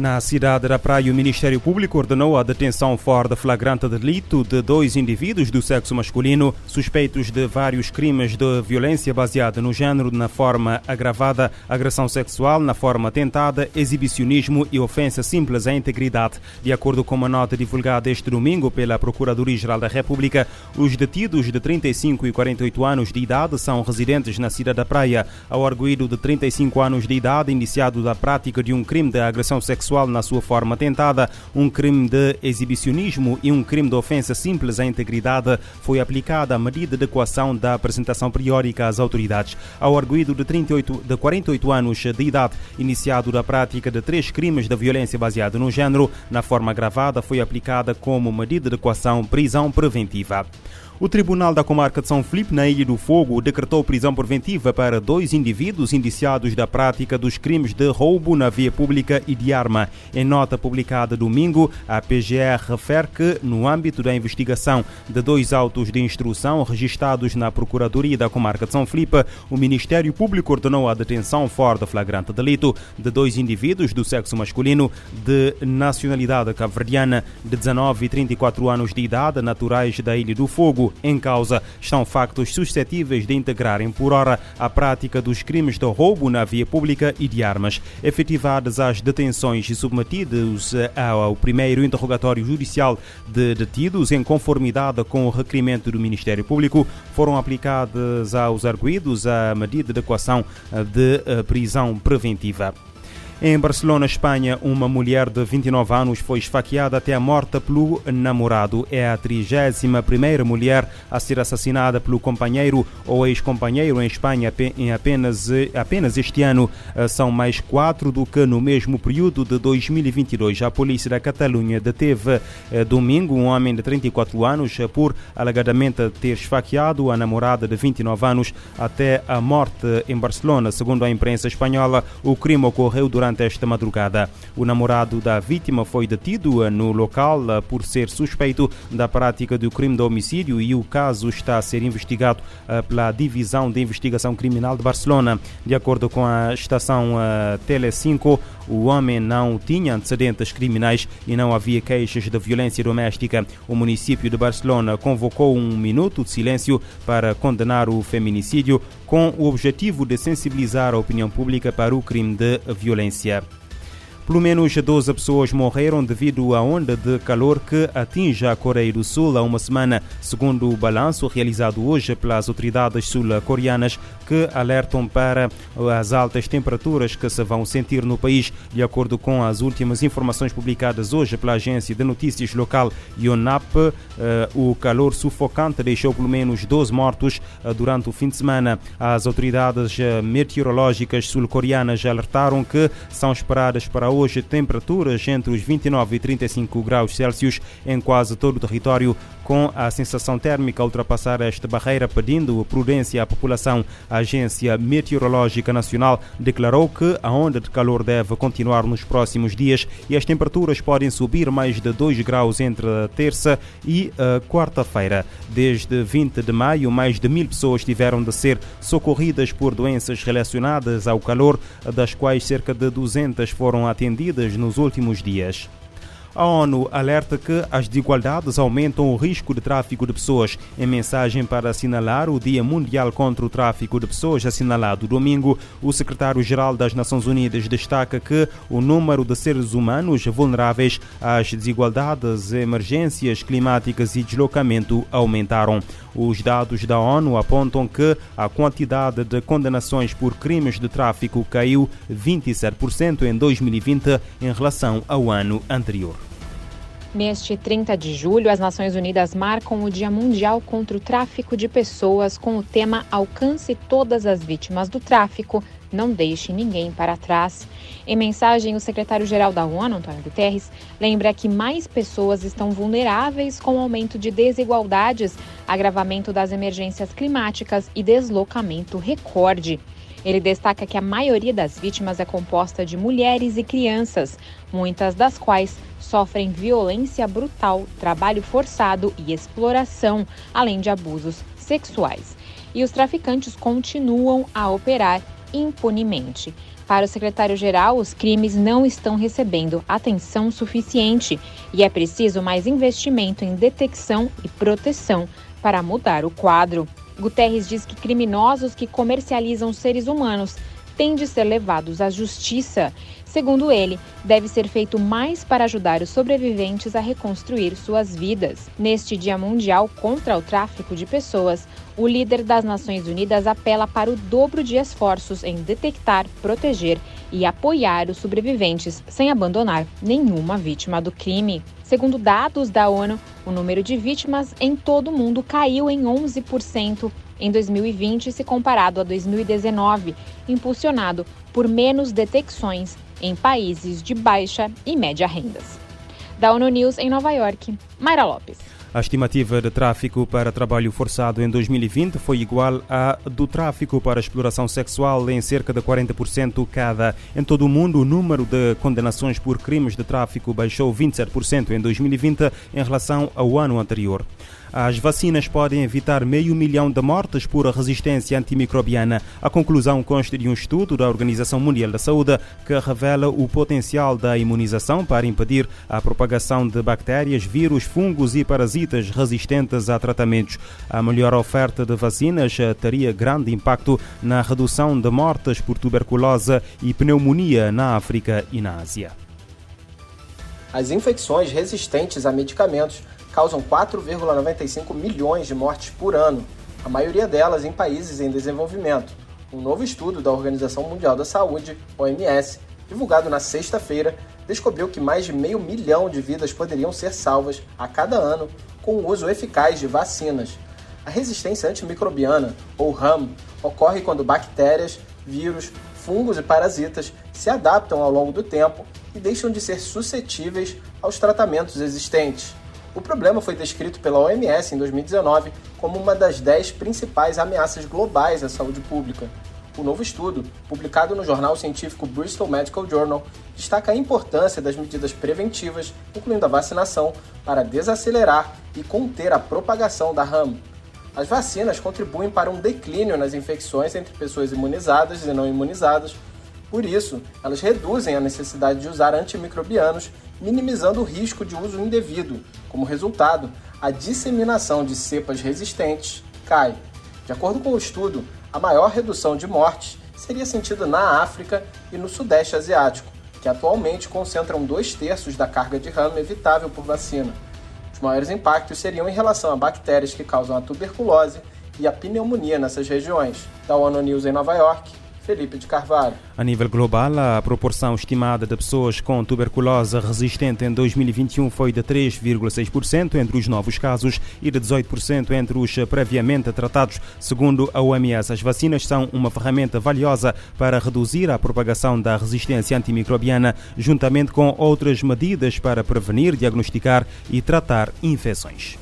Na cidade da Praia, o Ministério Público ordenou a detenção fora de flagrante delito de dois indivíduos do sexo masculino suspeitos de vários crimes de violência baseada no género na forma agravada, agressão sexual na forma tentada, exibicionismo e ofensa simples à integridade. De acordo com uma nota divulgada este domingo pela Procuradoria-Geral da República, os detidos de 35 e 48 anos de idade são residentes na cidade da Praia. Ao arguído de 35 anos de idade, iniciado da prática de um crime de agressão sexual, sexual na sua forma tentada, um crime de exibicionismo e um crime de ofensa simples à integridade, foi aplicada a medida de equação da apresentação periódica às autoridades. Ao arguído de, 38, de 48 anos de idade, iniciado da prática de três crimes de violência baseada no género, na forma agravada, foi aplicada como medida de equação prisão preventiva. O Tribunal da Comarca de São Filipe, na Ilha do Fogo, decretou prisão preventiva para dois indivíduos indiciados da prática dos crimes de roubo na via pública e de arma. Em nota publicada domingo, a PGR refere que, no âmbito da investigação de dois autos de instrução registrados na Procuradoria da Comarca de São Filipe, o Ministério Público ordenou a detenção fora de flagrante delito de dois indivíduos do sexo masculino de nacionalidade cabo-verdiana de 19 e 34 anos de idade, naturais da Ilha do Fogo em causa estão factos suscetíveis de integrarem por hora a prática dos crimes de roubo na via pública e de armas. Efetivadas as detenções e submetidos ao primeiro interrogatório judicial de detidos em conformidade com o requerimento do Ministério Público, foram aplicadas aos arguídos a medida de equação de eh, prisão preventiva. Em Barcelona, Espanha, uma mulher de 29 anos foi esfaqueada até a morte pelo namorado. É a 31ª mulher a ser assassinada pelo companheiro ou ex-companheiro em Espanha em apenas, apenas este ano. Eh, são mais quatro do que no mesmo período de 2022. A polícia da Catalunha deteve eh, domingo um homem de 34 anos por alegadamente ter esfaqueado a namorada de 29 anos até a morte em Barcelona. Segundo a imprensa espanhola, o crime ocorreu durante durante esta madrugada. O namorado da vítima foi detido no local por ser suspeito da prática do crime de homicídio e o caso está a ser investigado eh, pela Divisão de Investigação Criminal de Barcelona. De acordo com a estação eh, Tele 5, o homem não tinha antecedentes criminais e não havia queixas de violência doméstica. O município de Barcelona convocou um minuto de silêncio para condenar o feminicídio com o objetivo de sensibilizar a opinião pública para o crime de violência. Komisja Pelo menos 12 pessoas morreram devido à onda de calor que atinge a Coreia do Sul há uma semana, segundo o balanço realizado hoje pelas autoridades sul-coreanas, que alertam para as altas temperaturas que se vão sentir no país. De acordo com as últimas informações publicadas hoje pela agência de notícias local Yonhap, eh, o calor sufocante deixou pelo menos 12 mortos eh, durante o fim de semana. As autoridades eh, meteorológicas sul-coreanas alertaram que são esperadas para hoje hoje temperaturas entre os 29 e 35 graus Celsius em quase todo o território, com a sensação térmica a ultrapassar esta barreira, pedindo prudência à população. A Agência Meteorológica Nacional declarou que a onda de calor deve continuar nos próximos dias e as temperaturas podem subir mais de 2 graus entre a terça e a quarta-feira. Desde 20 de maio, mais de mil pessoas tiveram de ser socorridas por doenças relacionadas ao calor, das quais cerca de 200 foram nos últimos dias. A ONU alerta que as desigualdades aumentam o risco de tráfico de pessoas. Em mensagem para assinalar o Dia Mundial contra o Tráfico de Pessoas, assinalado domingo, o secretário-geral das Nações Unidas destaca que o número de seres humanos vulneráveis às desigualdades, emergências climáticas e deslocamento aumentaram. Os dados da ONU apontam que a quantidade de condenações por crimes de tráfico caiu 27% em 2020 em relação ao ano anterior. Neste 30 de julho, as Nações Unidas marcam o Dia Mundial contra o Tráfico de Pessoas com o tema Alcance todas as vítimas do tráfico, não deixe ninguém para trás. Em mensagem, o secretário-geral da ONU, Antônio Guterres, lembra que mais pessoas estão vulneráveis com o aumento de desigualdades, agravamento das emergências climáticas e deslocamento recorde. Ele destaca que a maioria das vítimas é composta de mulheres e crianças, muitas das quais sofrem violência brutal, trabalho forçado e exploração, além de abusos sexuais. E os traficantes continuam a operar impunemente. Para o secretário-geral, os crimes não estão recebendo atenção suficiente e é preciso mais investimento em detecção e proteção para mudar o quadro. Guterres diz que criminosos que comercializam seres humanos têm de ser levados à justiça. Segundo ele, deve ser feito mais para ajudar os sobreviventes a reconstruir suas vidas. Neste Dia Mundial contra o Tráfico de Pessoas, o líder das Nações Unidas apela para o dobro de esforços em detectar, proteger e apoiar os sobreviventes sem abandonar nenhuma vítima do crime. Segundo dados da ONU, o número de vítimas em todo o mundo caiu em 11% em 2020 se comparado a 2019, impulsionado por menos detecções em países de baixa e média rendas. Da ONU News em Nova York, Mayra Lopes. A estimativa de tráfico para trabalho forçado em 2020 foi igual à do tráfico para exploração sexual em cerca de 40% cada. Em todo o mundo, o número de condenações por crimes de tráfico baixou 27% em 2020 em relação ao ano anterior. As vacinas podem evitar meio milhão de mortes por resistência antimicrobiana. A conclusão consta de um estudo da Organização Mundial da Saúde que revela o potencial da imunização para impedir a propagação de bactérias, vírus, fungos e parasitas resistentes a tratamentos. A melhor oferta de vacinas teria grande impacto na redução de mortes por tuberculose e pneumonia na África e na Ásia. As infecções resistentes a medicamentos causam 4,95 milhões de mortes por ano, a maioria delas em países em desenvolvimento. Um novo estudo da Organização Mundial da Saúde, OMS, divulgado na sexta-feira, descobriu que mais de meio milhão de vidas poderiam ser salvas a cada ano com o uso eficaz de vacinas. A resistência antimicrobiana, ou RAM, ocorre quando bactérias, vírus, fungos e parasitas se adaptam ao longo do tempo e deixam de ser suscetíveis aos tratamentos existentes. O problema foi descrito pela OMS em 2019 como uma das 10 principais ameaças globais à saúde pública. O novo estudo, publicado no jornal científico Bristol Medical Journal, destaca a importância das medidas preventivas, incluindo a vacinação, para desacelerar e conter a propagação da RAM. As vacinas contribuem para um declínio nas infecções entre pessoas imunizadas e não imunizadas. Por isso, elas reduzem a necessidade de usar antimicrobianos minimizando o risco de uso indevido. Como resultado, a disseminação de cepas resistentes cai. De acordo com o estudo, a maior redução de mortes seria sentida na África e no Sudeste Asiático, que atualmente concentram dois terços da carga de ramo evitável por vacina. Os maiores impactos seriam em relação a bactérias que causam a tuberculose e a pneumonia nessas regiões. Da ONU News em Nova York, Felipe de Carvalho. A nível global, a proporção estimada de pessoas com tuberculose resistente em 2021 foi de 3,6% entre os novos casos e de 18% entre os previamente tratados. Segundo a OMS, as vacinas são uma ferramenta valiosa para reduzir a propagação da resistência antimicrobiana, juntamente com outras medidas para prevenir, diagnosticar e tratar infecções.